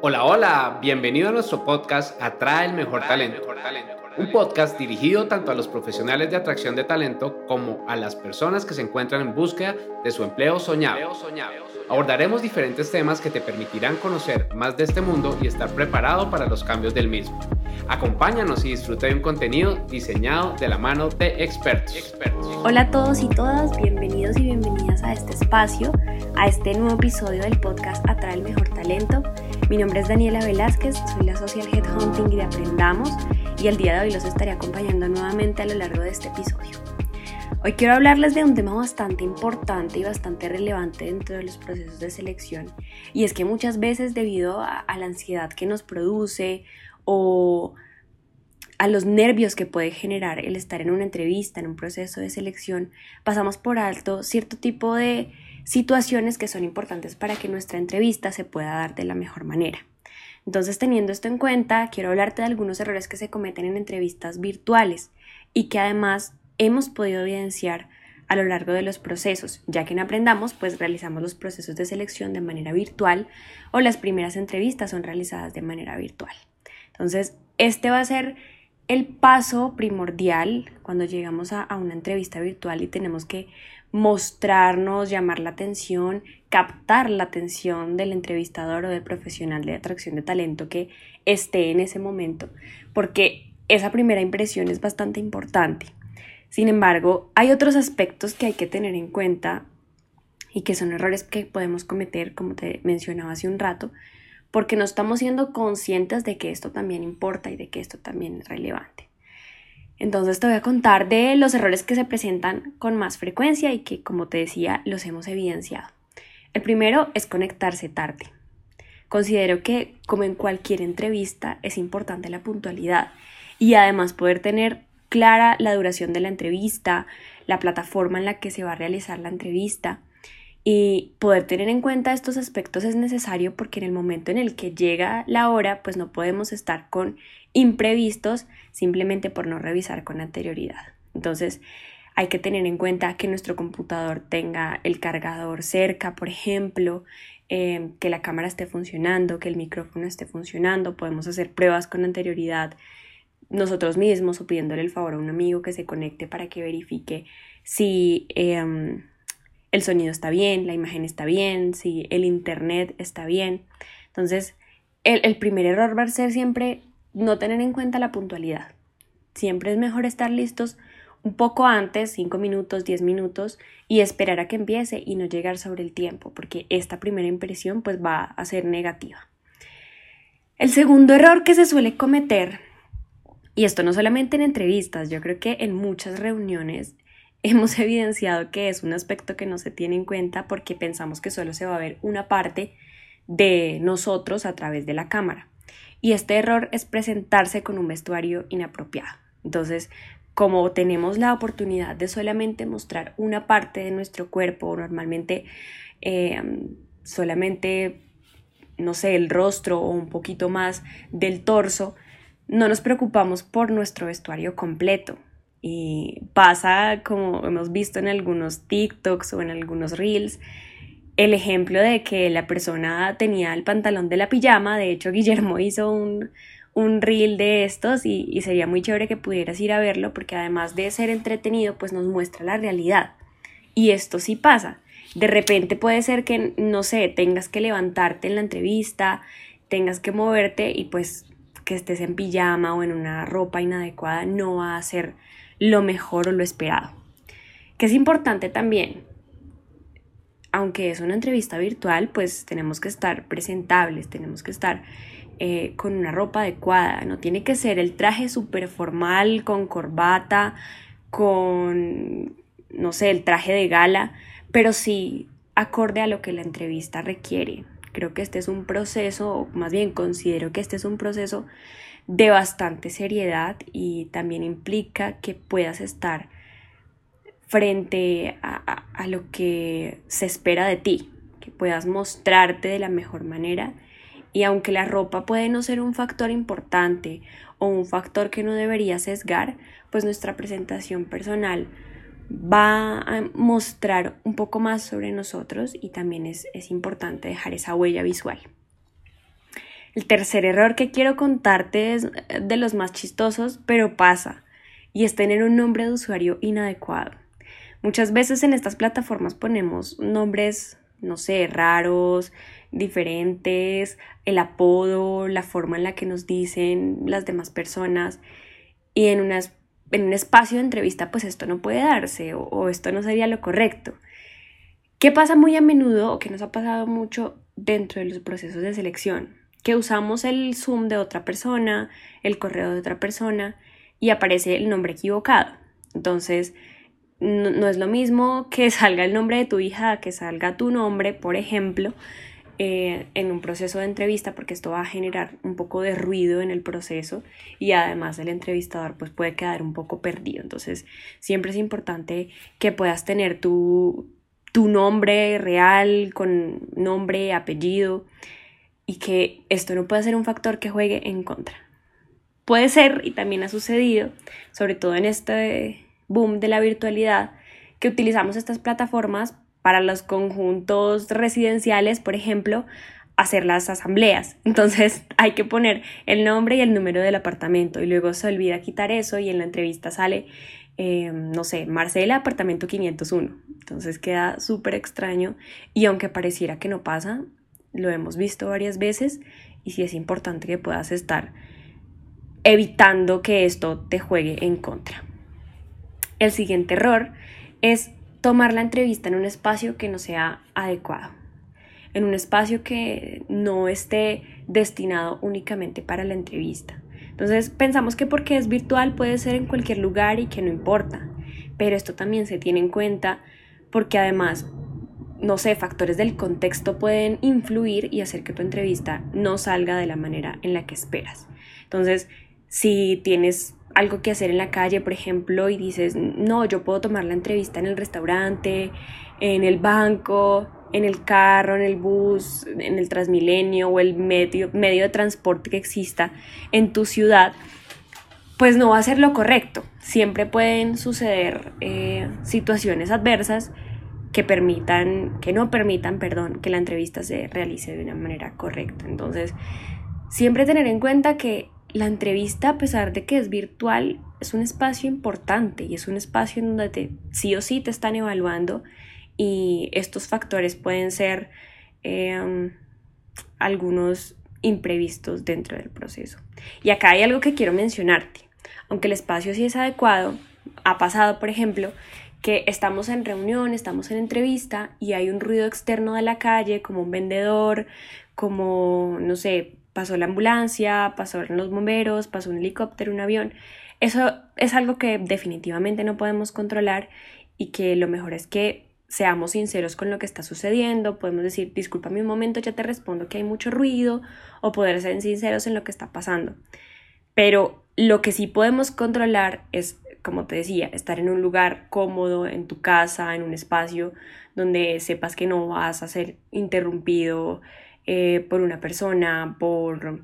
Hola, hola, bienvenido a nuestro podcast Atrae el Mejor Talento. Un podcast dirigido tanto a los profesionales de atracción de talento como a las personas que se encuentran en búsqueda de su empleo soñado. Abordaremos diferentes temas que te permitirán conocer más de este mundo y estar preparado para los cambios del mismo. Acompáñanos y disfruta de un contenido diseñado de la mano de expertos. Hola a todos y todas, bienvenidos y bienvenidas a este espacio, a este nuevo episodio del podcast Atrae el Mejor Talento. Mi nombre es Daniela Velázquez, soy la Social Headhunting de Aprendamos y el día de hoy los estaré acompañando nuevamente a lo largo de este episodio. Hoy quiero hablarles de un tema bastante importante y bastante relevante dentro de los procesos de selección y es que muchas veces debido a, a la ansiedad que nos produce o a los nervios que puede generar el estar en una entrevista, en un proceso de selección, pasamos por alto cierto tipo de situaciones que son importantes para que nuestra entrevista se pueda dar de la mejor manera. Entonces, teniendo esto en cuenta, quiero hablarte de algunos errores que se cometen en entrevistas virtuales y que además hemos podido evidenciar a lo largo de los procesos, ya que en Aprendamos pues realizamos los procesos de selección de manera virtual o las primeras entrevistas son realizadas de manera virtual. Entonces, este va a ser el paso primordial cuando llegamos a, una entrevista virtual y tenemos que mostrarnos, llamar la atención, captar la atención del entrevistador o del profesional de atracción de talento que esté en ese momento, porque esa primera impresión es bastante importante. Sin embargo, hay otros aspectos que hay que tener en cuenta y que son errores que podemos cometer, como te mencionaba hace un rato, porque no estamos siendo conscientes de que esto también importa y de que esto también es relevante. Entonces te voy a contar de los errores que se presentan con más frecuencia y que, como te decía, los hemos evidenciado. El primero es conectarse tarde. Considero que, como en cualquier entrevista, es importante la puntualidad y además poder tener clara la duración de la entrevista, la plataforma en la que se va a realizar la entrevista y poder tener en cuenta estos aspectos es necesario porque en el momento en el que llega la hora, pues no podemos estar con imprevistos simplemente por no revisar con anterioridad. Entonces, hay que tener en cuenta que nuestro computador tenga el cargador cerca, por ejemplo, em, que la cámara esté funcionando, que el micrófono esté funcionando. Podemos hacer pruebas con anterioridad nosotros mismos o pidiéndole el favor a un amigo que se conecte para que verifique si em, el sonido está bien, la imagen está bien, si el internet está bien. Entonces, el, primer error va a ser siempre no tener en cuenta la puntualidad. Siempre es mejor estar listos un poco antes, 5 minutos, 10 minutos, y esperar a que empiece y no llegar sobre el tiempo, porque esta primera impresión pues va a ser negativa. El segundo error que se suele cometer, y esto no solamente en entrevistas, yo creo que en muchas reuniones hemos evidenciado que es un aspecto que no se tiene en cuenta porque pensamos que solo se va a ver una parte de nosotros a través de la cámara. Y este error es presentarse con un vestuario inapropiado. Entonces, como tenemos la oportunidad de solamente mostrar una parte de nuestro cuerpo, normalmente eh, solamente, no sé, el rostro o un poquito más del torso, no nos preocupamos por nuestro vestuario completo. Y pasa, como hemos visto en algunos TikToks o en algunos Reels, el ejemplo de que la persona tenía el pantalón de la pijama. De hecho, Guillermo hizo un, un reel de estos y, y, sería muy chévere que pudieras ir a verlo porque además de ser entretenido, pues nos muestra la realidad. Y esto sí pasa. De repente puede ser que, no sé, tengas que levantarte en la entrevista, tengas que moverte y pues que estés en pijama o en una ropa inadecuada no va a ser lo mejor o lo esperado. Que es importante también, aunque es una entrevista virtual, pues tenemos que estar presentables, tenemos que estar eh, con una ropa adecuada, no tiene que ser el traje súper formal, con corbata, con, no sé, el traje de gala, pero sí acorde a lo que la entrevista requiere. Creo que este es un proceso, o más bien considero que este es un proceso de bastante seriedad y también implica que puedas estar frente a, lo que se espera de ti, que puedas mostrarte de la mejor manera y aunque la ropa puede no ser un factor importante o un factor que no debería sesgar, pues nuestra presentación personal va a mostrar un poco más sobre nosotros y también es, es importante dejar esa huella visual. El tercer error que quiero contarte es de los más chistosos, pero pasa, y es tener un nombre de usuario inadecuado. Muchas veces en estas plataformas ponemos nombres, no sé, raros, diferentes, el apodo, la forma en la que nos dicen las demás personas y en, un espacio de entrevista pues esto no puede darse o, o esto no sería lo correcto. ¿Qué pasa muy a menudo o qué nos ha pasado mucho dentro de los procesos de selección? Que usamos el Zoom de otra persona, el correo de otra persona y aparece el nombre equivocado. Entonces, no, es lo mismo que salga el nombre de tu hija que salga tu nombre, por ejemplo, eh, en un proceso de entrevista, porque esto va a generar un poco de ruido en el proceso y además el entrevistador pues puede quedar un poco perdido. Entonces, siempre es importante que puedas tener tu, tu nombre real con nombre, apellido y que esto no pueda ser un factor que juegue en contra. Puede ser, y también ha sucedido, sobre todo en este boom de la virtualidad, que utilizamos estas plataformas para los conjuntos residenciales, por ejemplo, hacer las asambleas. Entonces hay que poner el nombre y el número del apartamento y luego se olvida quitar eso y en la entrevista sale, eh, no sé, Marcela, apartamento 501. Entonces queda súper extraño y aunque pareciera que no pasa, lo hemos visto varias veces y sí es importante que puedas estar evitando que esto te juegue en contra. El siguiente error es tomar la entrevista en un espacio que no sea adecuado, en un espacio que no esté destinado únicamente para la entrevista. Entonces pensamos que porque es virtual puede ser en cualquier lugar y que no importa, pero esto también se tiene en cuenta porque además, no sé, factores del contexto pueden influir y hacer que tu entrevista no salga de la manera en la que esperas. Entonces, si tienes algo que hacer en la calle, por ejemplo, y dices, no, yo puedo tomar la entrevista en el restaurante, en el banco, en el carro, en el bus, en el Transmilenio o el medio, medio de transporte que exista en tu ciudad, pues no va a ser lo correcto. Siempre pueden suceder eh, situaciones adversas que permitan, que no permitan, perdón, que la entrevista se realice de una manera correcta. Entonces, siempre tener en cuenta que la entrevista, a pesar de que es virtual, es un espacio importante y es un espacio en donde te, sí o sí te están evaluando y estos factores pueden ser em, algunos imprevistos dentro del proceso. Y acá hay algo que quiero mencionarte. Aunque el espacio sí es adecuado, ha pasado, por ejemplo, que estamos en reunión, estamos en entrevista y hay un ruido externo de la calle, como un vendedor, como, no sé, pasó la ambulancia, pasaron los bomberos, pasó un helicóptero, un avión. Eso es algo que definitivamente no podemos controlar y que lo mejor es que seamos sinceros con lo que está sucediendo, podemos decir, discúlpame un momento, ya te respondo que hay mucho ruido, o poder ser sinceros en lo que está pasando. Pero lo que sí podemos controlar es, como te decía, estar en un lugar cómodo, en tu casa, en un espacio donde sepas que no vas a ser interrumpido, eh, por una persona, por,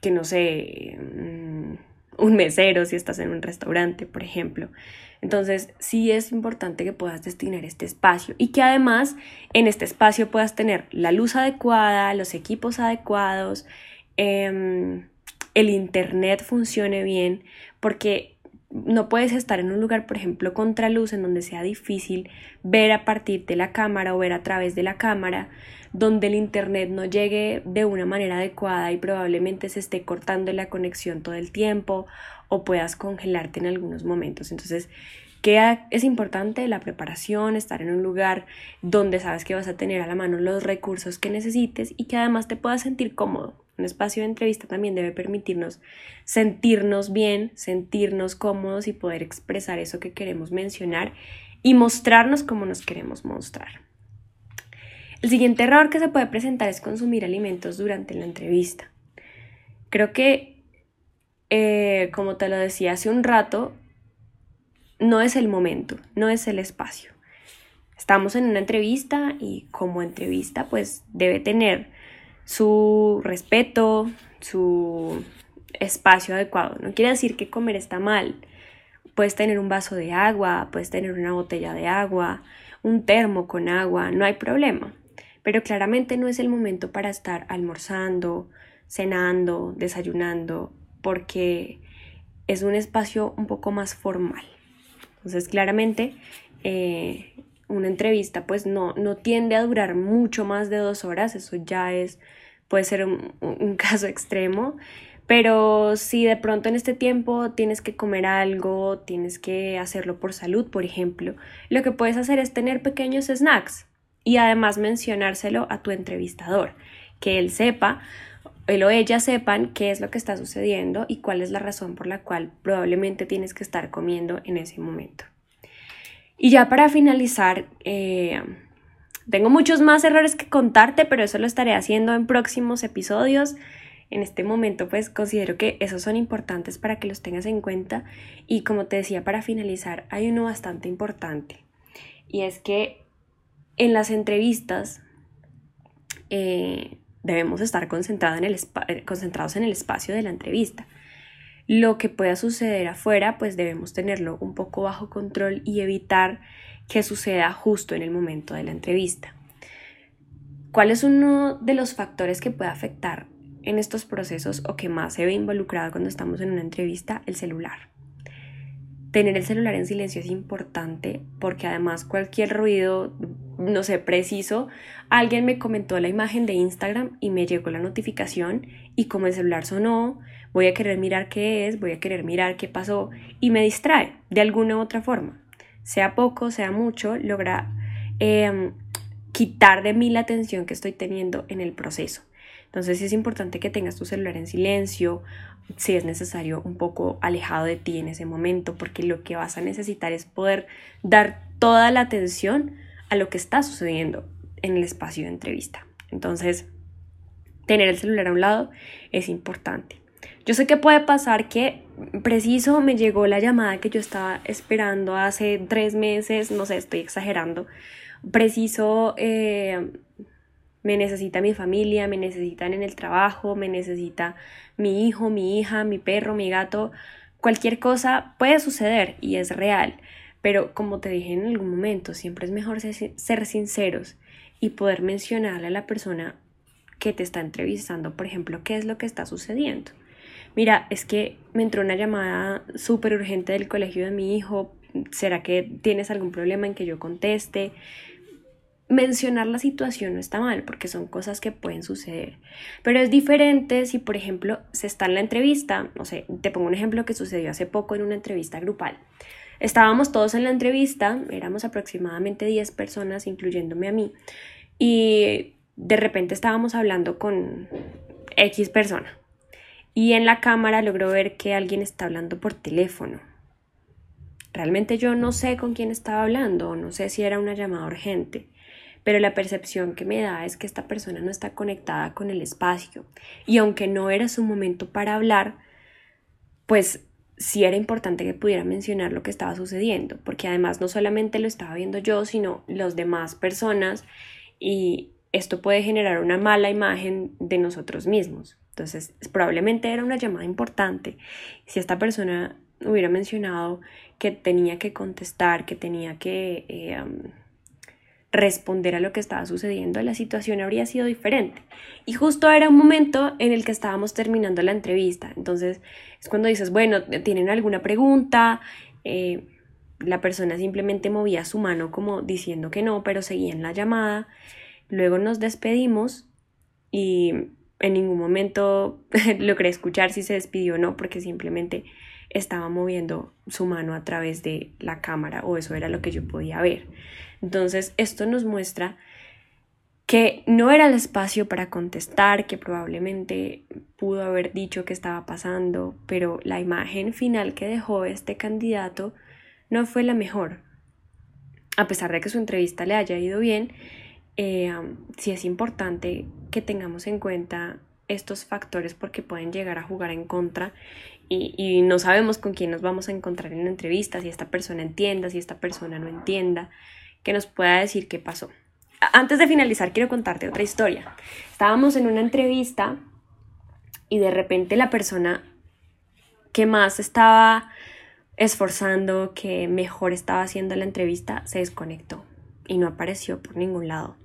que no sé, mm, un mesero si estás en un restaurante, por ejemplo. Entonces, sí es importante que puedas destinar este espacio y que además en este espacio puedas tener la luz adecuada, los equipos adecuados, em, el internet funcione bien, porque no puedes estar en un lugar, por ejemplo, contraluz, en donde sea difícil ver a partir de la cámara o ver a través de la cámara, donde el internet no llegue de una manera adecuada y probablemente se esté cortando la conexión todo el tiempo o puedas congelarte en algunos momentos. Entonces, ¿qué es importante? La preparación, estar en un lugar donde sabes que vas a tener a la mano los recursos que necesites y que además te puedas sentir cómodo. Un espacio de entrevista también debe permitirnos sentirnos bien, sentirnos cómodos y poder expresar eso que queremos mencionar y mostrarnos como nos queremos mostrar. El siguiente error que se puede presentar es consumir alimentos durante la entrevista. Creo que, eh, como te lo decía hace un rato, no es el momento, no es el espacio. Estamos en una entrevista y como entrevista pues debe tener su respeto, su espacio adecuado. No quiere decir que comer está mal. Puedes tener un vaso de agua, puedes tener una botella de agua, un termo con agua, no hay problema. Pero claramente no es el momento para estar almorzando, cenando, desayunando, porque es un espacio un poco más formal. Entonces, claramente, eh, una entrevista pues no, no tiende a durar mucho más de dos horas, eso ya es, puede ser un, caso extremo, pero si de pronto en este tiempo tienes que comer algo, tienes que hacerlo por salud, por ejemplo, lo que puedes hacer es tener pequeños snacks y además mencionárselo a tu entrevistador, que él sepa, él o ella sepan qué es lo que está sucediendo y cuál es la razón por la cual probablemente tienes que estar comiendo en ese momento. Y ya para finalizar, eh, tengo muchos más errores que contarte, pero eso lo estaré haciendo en próximos episodios. En este momento, pues considero que esos son importantes para que los tengas en cuenta. Y como te decía, para finalizar, hay uno bastante importante. Y es que en las entrevistas eh, debemos estar concentrados en, el concentrados en el espacio de la entrevista lo que pueda suceder afuera, pues debemos tenerlo un poco bajo control y evitar que suceda justo en el momento de la entrevista. ¿Cuál es uno de los factores que puede afectar en estos procesos o que más se ve involucrado cuando estamos en una entrevista? El celular. Tener el celular en silencio es importante porque además cualquier ruido, no sé, preciso, alguien me comentó la imagen de Instagram y me llegó la notificación y como el celular sonó, voy a querer mirar qué es, voy a querer mirar qué pasó y me distrae de alguna u otra forma. Sea poco, sea mucho, logra em, quitar de mí la atención que estoy teniendo en el proceso. Entonces es importante que tengas tu celular en silencio, si es necesario un poco alejado de ti en ese momento, porque lo que vas a necesitar es poder dar toda la atención a lo que está sucediendo en el espacio de entrevista. Entonces, tener el celular a un lado es importante. Yo sé que puede pasar que preciso me llegó la llamada que yo estaba esperando hace tres meses, no sé, estoy exagerando. Preciso eh, me necesita mi familia, me necesitan en el trabajo, me necesita mi hijo, mi hija, mi perro, mi gato. Cualquier cosa puede suceder y es real. Pero como te dije en algún momento, siempre es mejor ser sinceros y poder mencionarle a la persona que te está entrevistando, por ejemplo, qué es lo que está sucediendo mira, es que me entró una llamada súper urgente del colegio de mi hijo, ¿será que tienes algún problema en que yo conteste? Mencionar la situación no está mal porque son cosas que pueden suceder, pero es diferente si, por ejemplo, se está en la entrevista, no sé, te pongo un ejemplo que sucedió hace poco en una entrevista grupal. Estábamos todos en la entrevista, éramos aproximadamente 10 personas, incluyéndome a mí, y de repente estábamos hablando con X persona, y en la cámara logro ver que alguien está hablando por teléfono. Realmente yo no sé con quién estaba hablando, no sé si era una llamada urgente, pero la percepción que me da es que esta persona no está conectada con el espacio y aunque no era su momento para hablar, pues sí era importante que pudiera mencionar lo que estaba sucediendo, porque además no solamente lo estaba viendo yo, sino las demás personas y esto puede generar una mala imagen de nosotros mismos. Entonces, probablemente era una llamada importante. Si esta persona hubiera mencionado que tenía que contestar, que tenía que eh, responder a lo que estaba sucediendo, la situación habría sido diferente. Y justo era un momento en el que estábamos terminando la entrevista. Entonces, es cuando dices, bueno, ¿tienen alguna pregunta? Eh, la persona simplemente movía su mano como diciendo que no, pero seguía en la llamada. Luego nos despedimos y en ningún momento logré escuchar si se despidió o no, porque simplemente estaba moviendo su mano a través de la cámara o eso era lo que yo podía ver. Entonces, esto nos muestra que no era el espacio para contestar, que probablemente pudo haber dicho que estaba pasando, pero la imagen final que dejó este candidato no fue la mejor. A pesar de que su entrevista le haya ido bien, eh, sí es importante que tengamos en cuenta estos factores porque pueden llegar a jugar en contra y, no sabemos con quién nos vamos a encontrar en la entrevista, si esta persona entienda, si esta persona no entienda, que nos pueda decir qué pasó. Antes de finalizar, quiero contarte otra historia. Estábamos en una entrevista y de repente la persona que más estaba esforzando, que mejor estaba haciendo la entrevista, se desconectó y no apareció por ningún lado.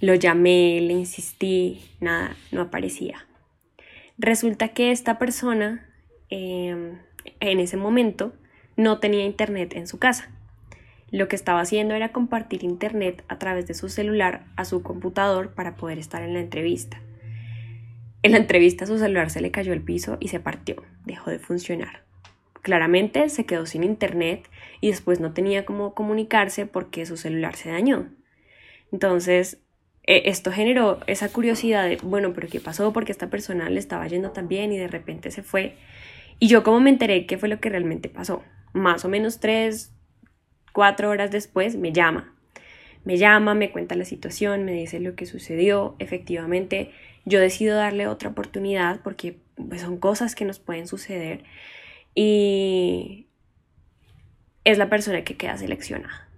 Lo llamé, le insistí, nada, no aparecía. Resulta que esta persona em, en ese momento no tenía internet en su casa. Lo que estaba haciendo era compartir internet a través de su celular a su computador para poder estar en la entrevista. En la entrevista su celular se le cayó al piso y se partió, dejó de funcionar. Claramente se quedó sin internet y después no tenía cómo comunicarse porque su celular se dañó. Entonces, e, esto generó esa curiosidad de, bueno, pero ¿qué pasó? Porque esta persona le estaba yendo tan bien y de repente se fue. Y yo como me enteré qué fue lo que realmente pasó. Más o menos tres, cuatro horas después me llama. Me llama, me cuenta la situación, me dice lo que sucedió. Efectivamente, yo decido darle otra oportunidad porque pues, son cosas que nos pueden suceder y es la persona que queda seleccionada.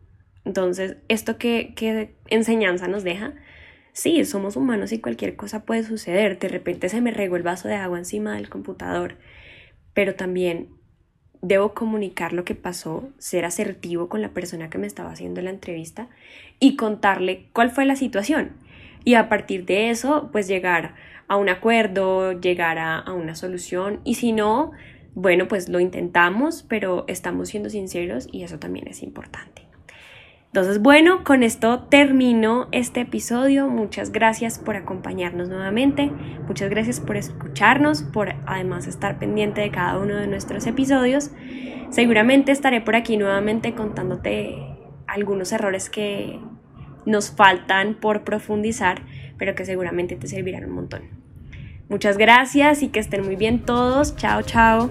Entonces, ¿esto qué, qué enseñanza nos deja? Sí, somos humanos y cualquier cosa puede suceder. De repente se me regó el vaso de agua encima del computador, pero también debo comunicar lo que pasó, ser asertivo con la persona que me estaba haciendo la entrevista y contarle cuál fue la situación. Y a partir de eso, pues llegar a un acuerdo, llegar a, a una solución. Y si no, bueno, pues lo intentamos, pero estamos siendo sinceros y eso también es importante. Entonces, bueno, con esto termino este episodio. Muchas gracias por acompañarnos nuevamente. Muchas gracias por escucharnos, por además estar pendiente de cada uno de nuestros episodios. Seguramente estaré por aquí nuevamente contándote algunos errores que nos faltan por profundizar, pero que seguramente te servirán un montón. Muchas gracias y que estén muy bien todos. Chao, chao.